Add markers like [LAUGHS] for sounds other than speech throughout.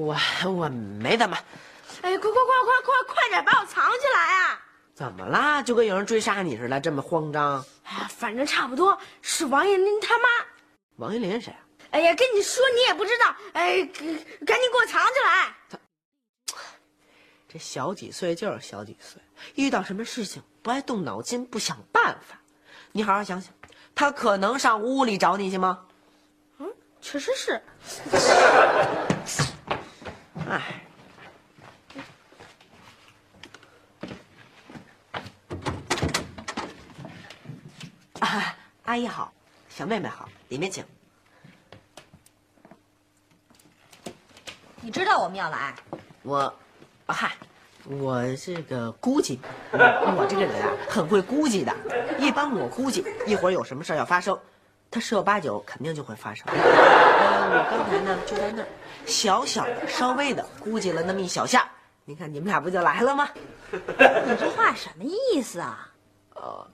我我没怎么，哎呀，快快快快快快点把我藏起来啊！怎么啦？就跟有人追杀你似的，这么慌张？哎呀，反正差不多是王彦霖他妈。王彦霖谁啊？哎呀，跟你说你也不知道，哎，赶紧给我藏起来！这小几岁就是小几岁，遇到什么事情不爱动脑筋，不想办法。你好好想想，他可能上屋里找你去吗？嗯，确实是。哎，啊，阿姨好，小妹妹好，里面请。你知道我们要来？我，啊嗨，我这个估计，[LAUGHS] 我这个人啊，很会估计的。一般我估计一会儿有什么事要发生，他十有八九肯定就会发生。呃，[LAUGHS] 我刚才呢就在那儿，小小的、稍微的估计了那么一小下，你看你们俩不就来了吗？[LAUGHS] 你这话什么意思啊？呃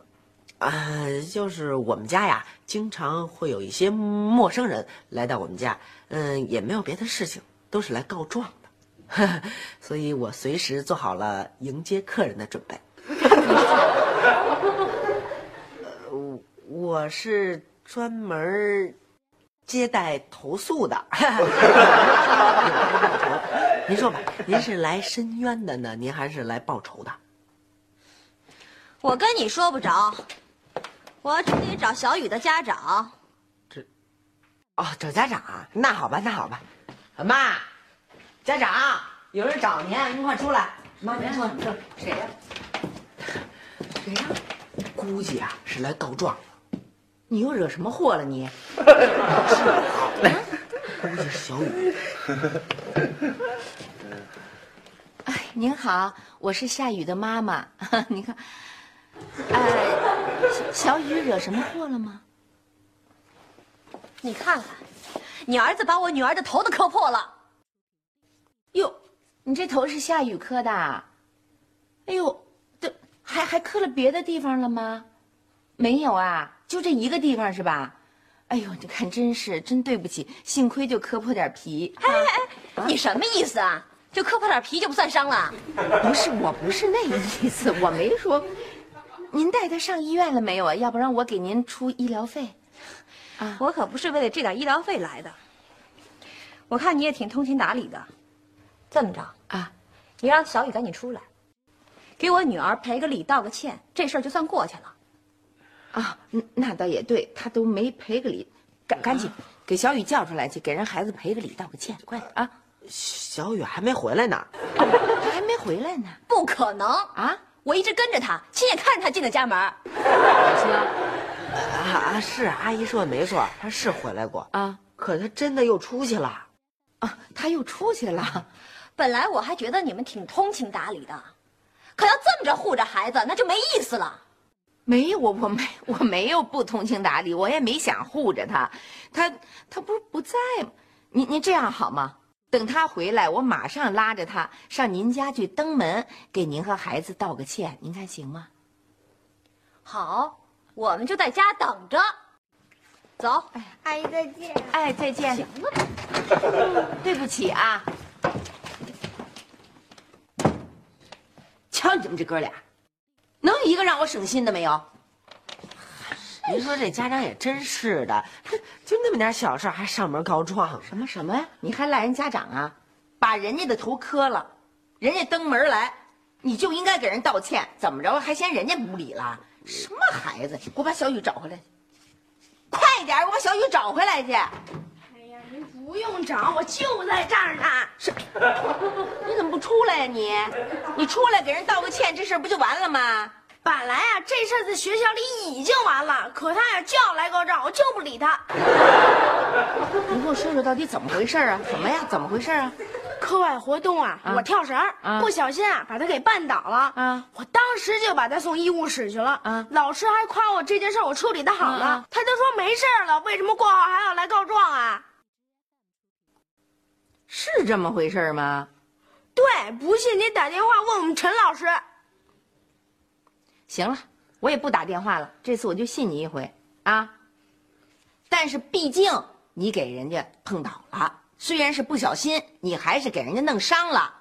啊、就是我们家呀，经常会有一些陌生人来到我们家，嗯，也没有别的事情，都是来告状的，[LAUGHS] 所以我随时做好了迎接客人的准备。呃我是专门接待投诉的。[LAUGHS] [LAUGHS] 您说吧，您是来申冤的呢，您还是来报仇的？我跟你说不着，我只得找小雨的家长。这哦，找家长啊？那好吧，那好吧。妈，家长，有人找您，您快出来。妈，您说这谁呀、谁呀、估计啊是来告状的。你又惹什么祸了你？估计是小雨。哎，您好，我是夏雨的妈妈。[LAUGHS] 你看，哎，小小雨惹什么祸了吗？你看看，你儿子把我女儿的头都磕破了。哟，你这头是夏雨磕的啊？哎呦，这还还磕了别的地方了吗？没有啊，就这一个地方是吧？哎呦，你看真是真对不起，幸亏就磕破点皮。哎哎哎，你什么意思啊？就磕破点皮就不算伤了？不是，我不是那意思，我没说。您带他上医院了没有啊？要不然我给您出医疗费。啊我可不是为了这点医疗费来的。我看你也挺通情达理的，这么着，啊，你让小雨赶紧出来，给我女儿赔个礼道个歉，这事儿就算过去了。啊，嗯那倒也对，他都没赔个礼，赶赶紧给小雨叫出来去，给人孩子赔个礼，道个歉，快点啊！小雨还没回来呢。他还没回来呢。不可能啊！我一直跟着他，亲眼看着他进的家门。行啊啊，是阿姨说的没错，他是回来过，啊可他真的又出去了。啊，他又出去了。本来我还觉得你们挺通情达理的，可要这么着护着孩子，那就没意思了。没有，我我没我没有不通情达理，我也没想护着他，他他不是不在吗？您您这样好吗？等他回来，我马上拉着他上您家去登门，给您和孩子道个歉，您看行吗？好，我们就在家等着。走，阿姨再见。哎，再见。行了吧？对不起啊。瞧你们这哥俩，一个让我省心的没有？您说这家长也真是的，就那么点小事还上门告状，什么什么呀？你还赖人家长啊？把人家的头磕了，人家登门来，你就应该给人道歉。怎么着还嫌人家无理了？什么孩子？给我把小雨找回来！快点，给我把小雨找回来去！哎呀，您不用找，我就在这儿呢。是，你怎么不出来呀、你？你出来给人道个歉，这事儿不就完了吗？本来啊，这事儿在学校里已经完了，可他呀就要来告状，我就不理他。你给我说说到底怎么回事啊？什么呀？怎么回事啊？课外活动啊，啊我跳绳、啊不小心啊把他给绊倒了啊我当时就把他送医务室去了啊老师还夸我这件事我处理的好呢、他就说没事了，为什么过后还要来告状啊？是这么回事吗？对，不信你打电话问我们陈老师。行了，我也不打电话了，这次我就信你一回啊。但是毕竟你给人家碰倒了，虽然是不小心，你还是给人家弄伤了，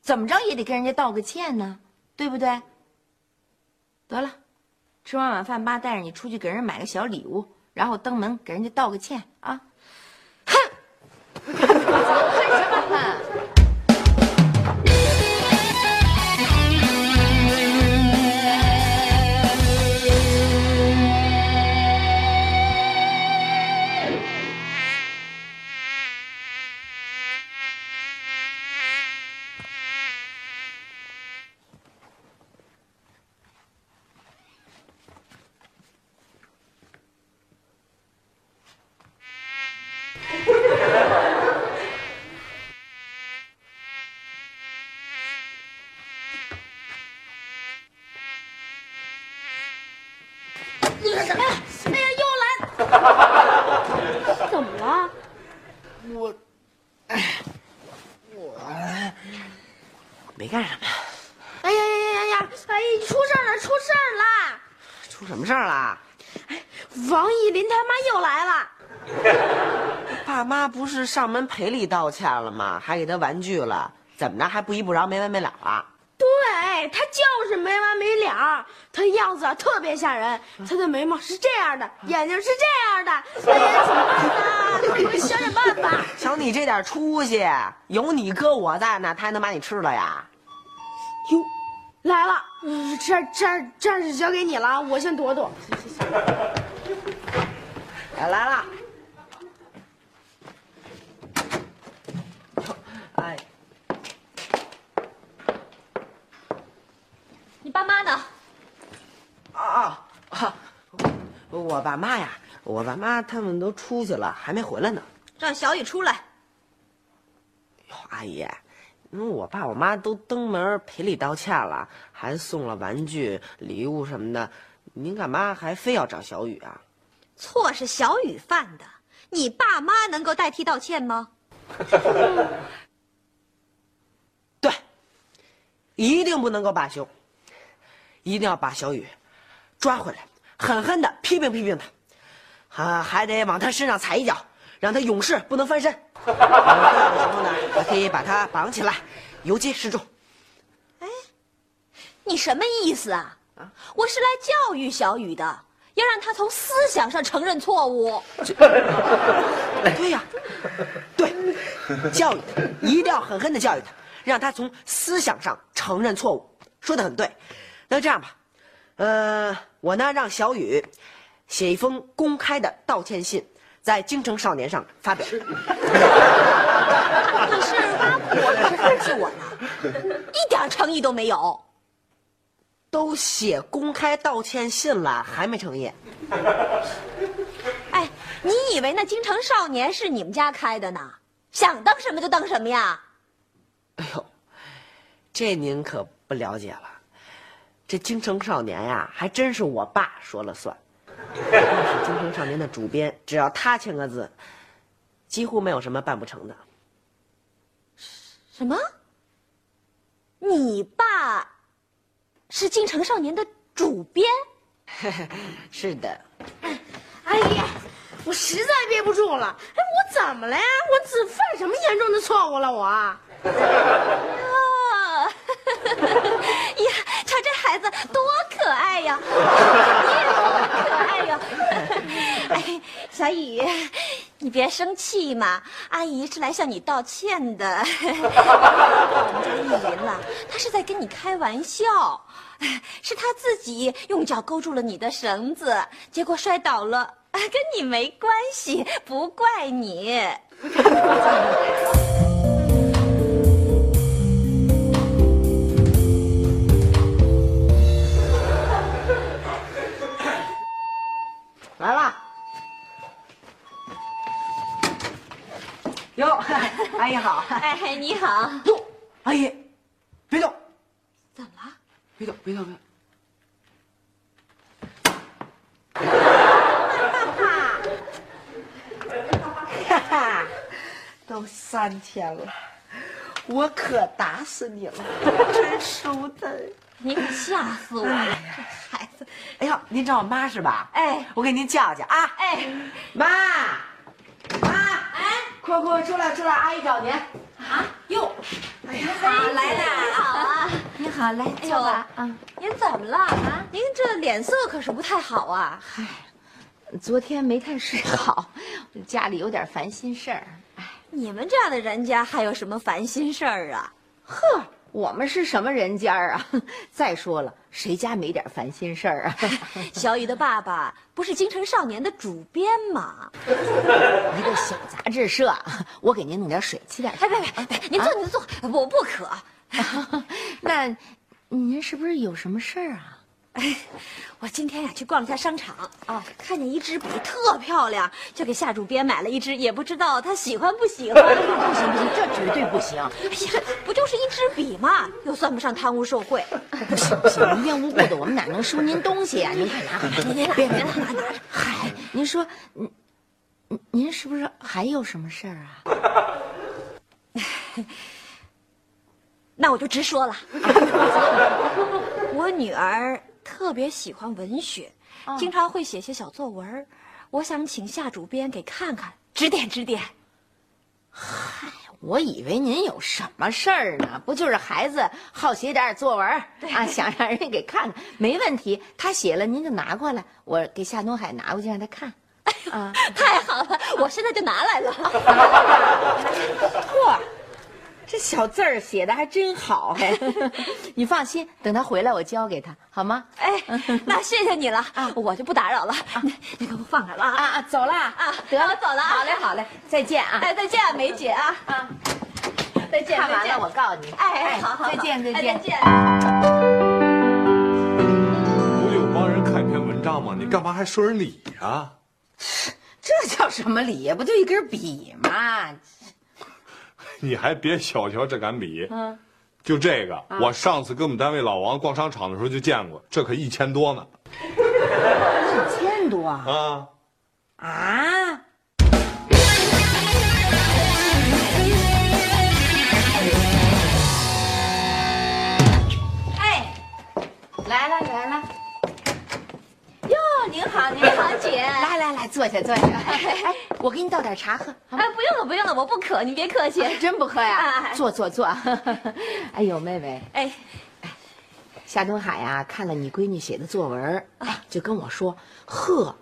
怎么着也得跟人家道个歉呢，对不对？得了，吃完晚饭，妈带着你出去给人买个小礼物，然后登门给人家道个歉啊。哼，[LAUGHS] 没干什么，哎呀呀呀呀呀！哎，出事儿了，出事儿了！出什么事儿了？王艺林他妈又来了。[LAUGHS] 爸妈不是上门赔礼道歉了吗？还给他玩具了，怎么着还不依不饶，没完没了啊？对他就是没完没了，他样子啊特别吓人，他的眉毛是这样的，眼睛是这样的，哎呀，怎么办呢？想想办法！瞧你这点出息，有你哥我在呢，他还能把你吃了呀？哟，来了，嗯这这这是交给你了，我先躲躲。来来了，哎，你爸妈呢？啊啊啊！我爸妈呀，我爸妈他们都出去了，还没回来呢。让小雨出来。哟，阿姨，嗯，我爸我妈都登门赔礼道歉了，还送了玩具、礼物什么的，您干嘛还非要找小雨啊？错是小雨犯的，你爸妈能够代替道歉吗？[LAUGHS] 对，一定不能够罢休，一定要把小雨抓回来，狠狠的批评批评他，啊，还得往他身上踩一脚，让他永世不能翻身。呃必要的时候呢，还可以把他绑起来，游街示众。哎你什么意思啊？我是来教育小雨的，要让他从思想上承认错误。对呀，对，教育他，一定要狠狠的教育他，让他从思想上承认错误。说的很对。那这样吧，呃，我呢让小雨写一封公开的道歉信，在《京城少年》上发表。你是挖苦我还是讽刺我呢？一点诚意都没有。都写公开道歉信了，还没诚意？[LAUGHS] 哎，你以为那京城少年是你们家开的呢？想当什么就当什么呀？哎呦，这您可不了解了。这京城少年呀，还真是我爸说了算。是京城少年的主编，只要他签个字，几乎没有什么办不成的。什么？你爸？是京城少年的主编，[LAUGHS] 是的。哎呀，我实在憋不住了！哎，我怎么了呀？我只犯什么严重的错误了？我？[LAUGHS] 啊，[LAUGHS] 呀，瞧这孩子多可爱呀！你也多可爱呀！哎，小雨，[LAUGHS] 你别生气嘛，阿姨是来向你道歉的。我们家丽云了，她是在跟你开玩笑。[LAUGHS] 是他自己用脚勾住了你的绳子，结果摔倒了，[LAUGHS] 跟你没关系，不怪你。来了。哟，[LAUGHS] 阿姨好。哎，你好。哟，阿姨，别动。怎么了？别动，别动，别动！哈哈，都三天了，我可打死你了，真舒坦！你可吓死我了，这孩子！哎呦，您找我妈是吧？哎，我给您叫叫啊！哎，妈，快快出来出来，阿姨找您。啊哟，哎呀，好来了，好啊，你好，来坐吧。啊，您怎么了啊？您这脸色可是不太好啊。嗨，昨天没太睡好，[LAUGHS] 家里有点烦心事儿。哎，你们这样的人家还有什么烦心事儿啊？呵，我们是什么人家啊？[LAUGHS] 再说了，谁家没点烦心事儿啊？[LAUGHS] 小雨的爸爸不是京城少年的主编吗？[LAUGHS] 一个小杂志社，我给您弄点水，沏点。哎，别别别，您坐您坐，我不渴。那，您是不是有什么事儿啊？哎，我今天呀去逛了下商场啊，看见一支笔特漂亮，就给夏主编买了一支，也不知道他喜欢不喜欢。[LAUGHS] 不行不行，这绝对不行！哎呀，不就是一支笔吗？又算不上贪污受贿。不行不行，无缘无故的，我们哪能收您东西呀？您快拿回来，您您别别拿拿拿着。嗨，您说，您您您是不是还有什么事儿啊？[LAUGHS] 那我就直说了，[LAUGHS] 我女儿。特别喜欢文学，经常会写些小作文我想请夏主编给看看，指点指点。嗨，我以为您有什么事儿呢？不就是孩子好写点作文啊？想让人给看看，没问题。他写了，您就拿过来，我给夏东海拿过去让他看。[LAUGHS] 啊，太好了，我现在就拿来了。[LAUGHS] 嚯！这小字儿写的还真好，嘿，你放心，等他回来我交给他，好吗？哎，那谢谢你了啊，我就不打扰了，你给我放开了啊啊，走了啊，得了，走了，好嘞，好嘞，再见啊，哎，再见啊，梅姐啊啊，再见，看完了我告诉你，哎，好好，再见，再见，再见。不就帮人看篇文章吗？你干嘛还说人理呀？这叫什么理呀？不就一根笔吗？你还别小瞧这杆笔，嗯，就这个，我上次跟我们单位老王逛商场的时候就见过，这可一千多呢。一千多啊？啊？哎，来了来了。您好，您好，姐。来来来，坐下坐下。哎，我给你倒点茶喝。哎，不用了不用了，我不渴，你别客气。真不喝呀？坐坐坐。[LAUGHS] 哎呦，妹妹，哎，夏东海呀、看了你闺女写的作文，哎，就跟我说：“呵，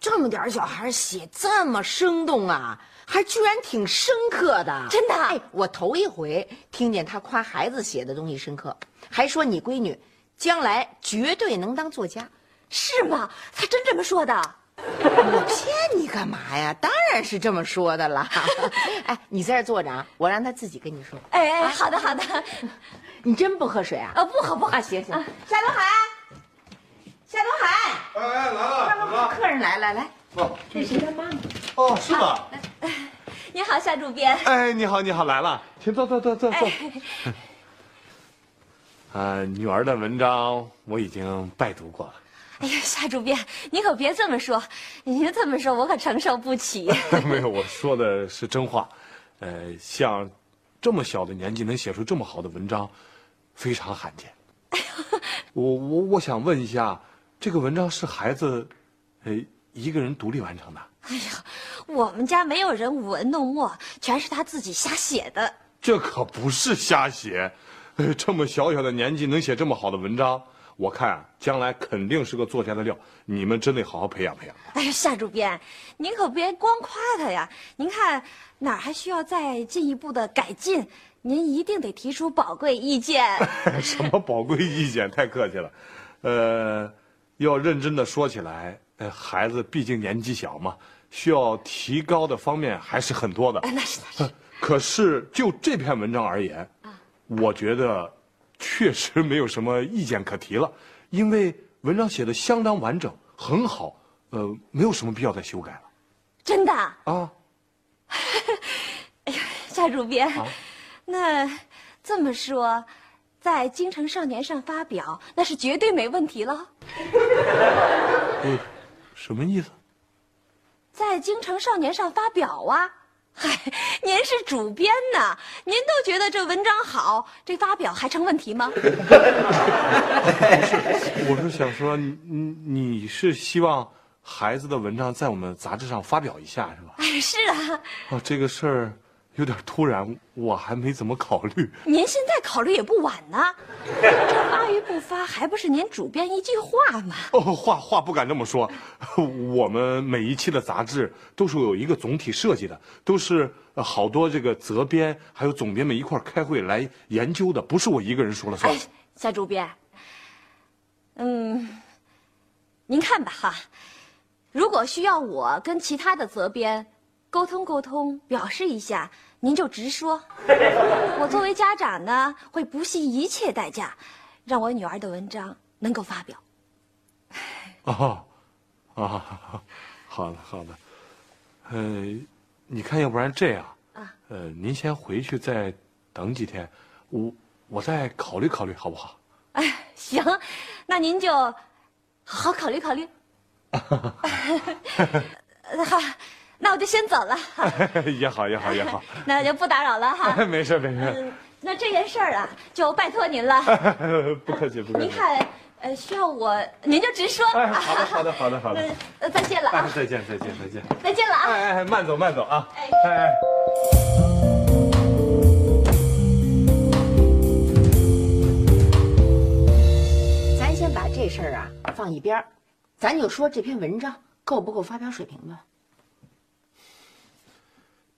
这么点小孩写这么生动啊，还居然挺深刻的。”真的哎，我头一回听见他夸孩子写的东西深刻，还说你闺女将来绝对能当作家。是吗？他真这么说的？我骗你干嘛呀？当然是这么说的了。[LAUGHS] 哎，你在这坐着啊，我让他自己跟你说。哎哎，好的好的。你真不喝水啊？呃，不喝不喝。啊，行行。夏东海，夏东海，哎哎，来了，怎么了？客人来了，来，哦这是他妈妈？哦，是吗？[LAUGHS] 你好，夏主编。哎，你好，你好，来了，请坐坐坐坐坐。[LAUGHS] 呃，女儿的文章我已经拜读过了。哎呀，夏主编，您可别这么说，您这么说我可承受不起。[LAUGHS] 没有，我说的是真话。呃，像这么小的年纪能写出这么好的文章，非常罕见。[LAUGHS] 我我我想问一下，这个文章是孩子，呃，一个人独立完成的？哎呀，我们家没有人舞文弄墨，全是他自己瞎写的。这可不是瞎写，呃，这么小小的年纪能写这么好的文章，我看啊，将来肯定是个作家的料。你们真得好好培养培养。哎呀，夏主编，您可别光夸他呀！您看哪儿还需要再进一步的改进，您一定得提出宝贵意见。[LAUGHS] 什么宝贵意见？太客气了。呃，要认真的说起来，呃，孩子毕竟年纪小嘛，需要提高的方面还是很多的。哎，那是那是。[LAUGHS] 可是就这篇文章而言，我觉得确实没有什么意见可提了，因为文章写的相当完整，很好，呃，没有什么必要再修改了。真的？[LAUGHS] 啊，夏主编，那这么说，在《京城少年》上发表，那是绝对没问题了。呃，[LAUGHS] 什么意思？在《京城少年》上发表啊！嗨，您是主编呢，您都觉得这文章好，这发表还成问题吗？[LAUGHS] 我是想说，你你你是希望孩子的文章在我们杂志上发表一下，是吧？哎，是啊，哦，这个事儿有点突然，我还没怎么考虑。您现在考虑也不晚呢。这发与不发，还不是您主编一句话吗？哦，话话不敢这么说，我们每一期的杂志都是有一个总体设计的，都是呃好多这个责编还有总编们一块儿开会来研究的，不是我一个人说了算哎。，夏主编，嗯，您看吧哈，如果需要我跟其他的责编沟通沟通，表示一下，您就直说。[LAUGHS] 我作为家长呢，会不惜一切代价，让我女儿的文章能够发表。哦，啊，[LAUGHS] 好的好的，呃，你看，要不然这样，啊呃，您先回去再等几天，我我再考虑考虑，好不好？哎，行，那您就好好考虑考虑。呃 [LAUGHS] 好，那我就先走了 [LAUGHS] 哈，也好也好也好，[LAUGHS] 那就不打扰了哈。[LAUGHS] 没事没事，嗯，那这件事儿啊，就拜托您了。不客气不客气。您看，呃，需要我，您就直说。哎，好的好的好的好的那，呃，再见了哎啊，，再见再见再见。再见了啊。哎哎，慢走慢走啊！哎哎哎。咱先把这事儿啊放一边儿，咱就说这篇文章够不够发表水平吧。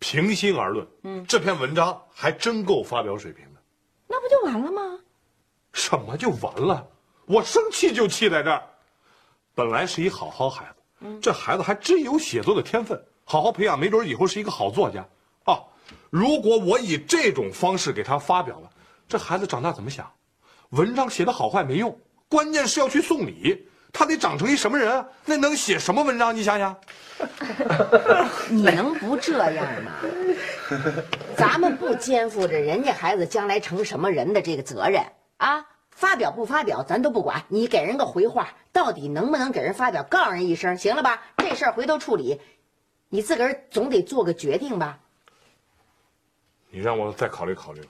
平心而论，嗯，这篇文章还真够发表水平的。那不就完了吗？什么就完了？我生气就气在这儿。本来是一好好孩子，这孩子还真有写作的天分，好好培养，没准以后是一个好作家。啊，如果我以这种方式给他发表了，这孩子长大怎么想？文章写的好坏没用，关键是要去送礼。他得长成一什么人啊？那能写什么文章？你想想。[LAUGHS] 你能不这样吗？咱们不肩负着人家孩子将来成什么人的这个责任啊！发表不发表咱都不管，你给人个回话，到底能不能给人发表，告诉人一声，行了吧？这事儿回头处理，你自个儿总得做个决定吧。你让我再考虑考虑吧。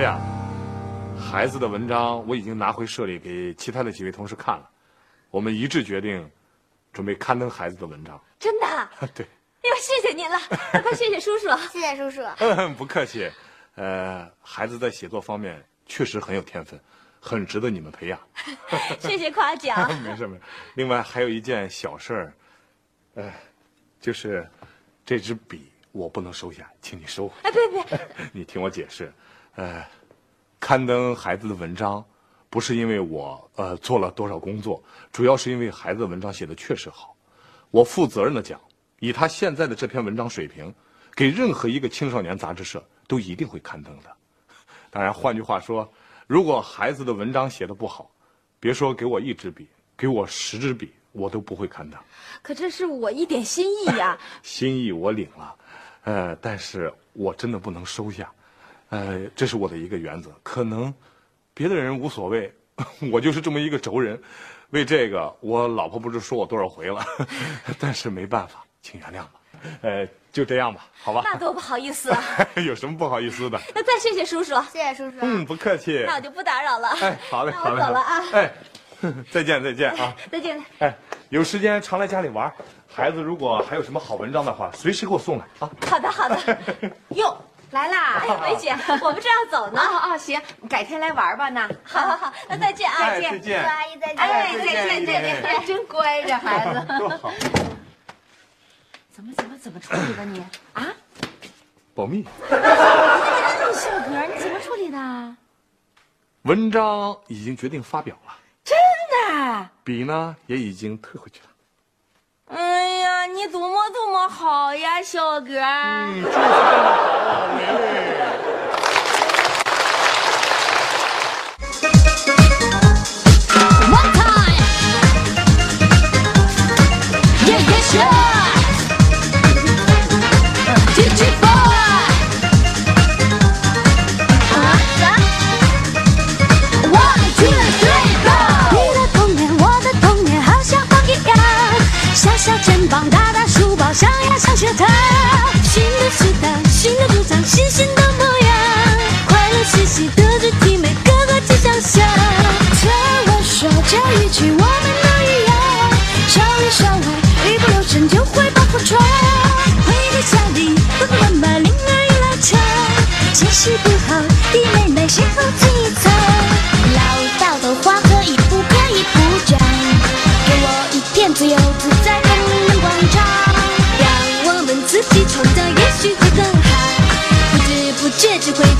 这样，孩子的文章我已经拿回社里给其他的几位同事看了，我们一致决定，准备刊登孩子的文章。真的？[LAUGHS] 对，哎呦，谢谢您了，[LAUGHS] 快谢谢叔叔。谢谢叔叔。[LAUGHS] 嗯，不客气。呃，孩子在写作方面确实很有天分，很值得你们培养。谢谢夸奖。没事没事。另外还有一件小事儿，呃，就是这支笔我不能收下，请你收回。哎，别别，你听我解释，呃，刊登孩子的文章，不是因为我呃做了多少工作，主要是因为孩子的文章写的确实好。我负责任的讲，以他现在的这篇文章水平，给任何一个青少年杂志社都一定会刊登的。当然，换句话说，如果孩子的文章写的不好，别说给我一支笔，给我十支笔，我都不会刊登。可这是我一点心意呀。[LAUGHS] 心意我领了，呃，但是我真的不能收下，呃，这是我的一个原则。可能别的人无所谓，[LAUGHS] 我就是这么一个轴人。为这个，我老婆不知说我多少回了，[LAUGHS] 但是没办法，请原谅吧。呃，就这样吧，好吧。那多不好意思啊。[LAUGHS] 有什么不好意思的？那再谢谢叔叔。谢谢叔叔。嗯，不客气。那我就不打扰了。哎，好嘞，那好嘞。我走了啊。哎，再见，再见啊。再见。哎，有时间常来家里玩。孩子如果还有什么好文章的话，随时给我送来啊。好的，好的。哟，来啦！[LAUGHS] 哎，梅姐，我们正要走呢。[LAUGHS] 哦哦，行，改天来玩吧呢。[LAUGHS] 好好好，那再见啊。哎，再见。阿姨再见。哎，再再见，再见，见真乖，这孩子。多好。怎么怎么怎么处理的你？啊？保密。这小格你怎么处理的？文章已经决定发表了，真的？笔呢也已经退回去了。哎呀，你多么多么好呀，小哥。嗯，就是这么好，美美。One time. Yeah, yeah, 大大书包，像呀像学堂。新的时代，新的主张，新新的模样。快乐学习，德智体美，个个皆想象。听我说这一句，我们都一样。校里校外，一不留神就会把破窗。回到家里，爸爸妈妈铃儿一拉长，情绪不好，弟妹妹先后知不觉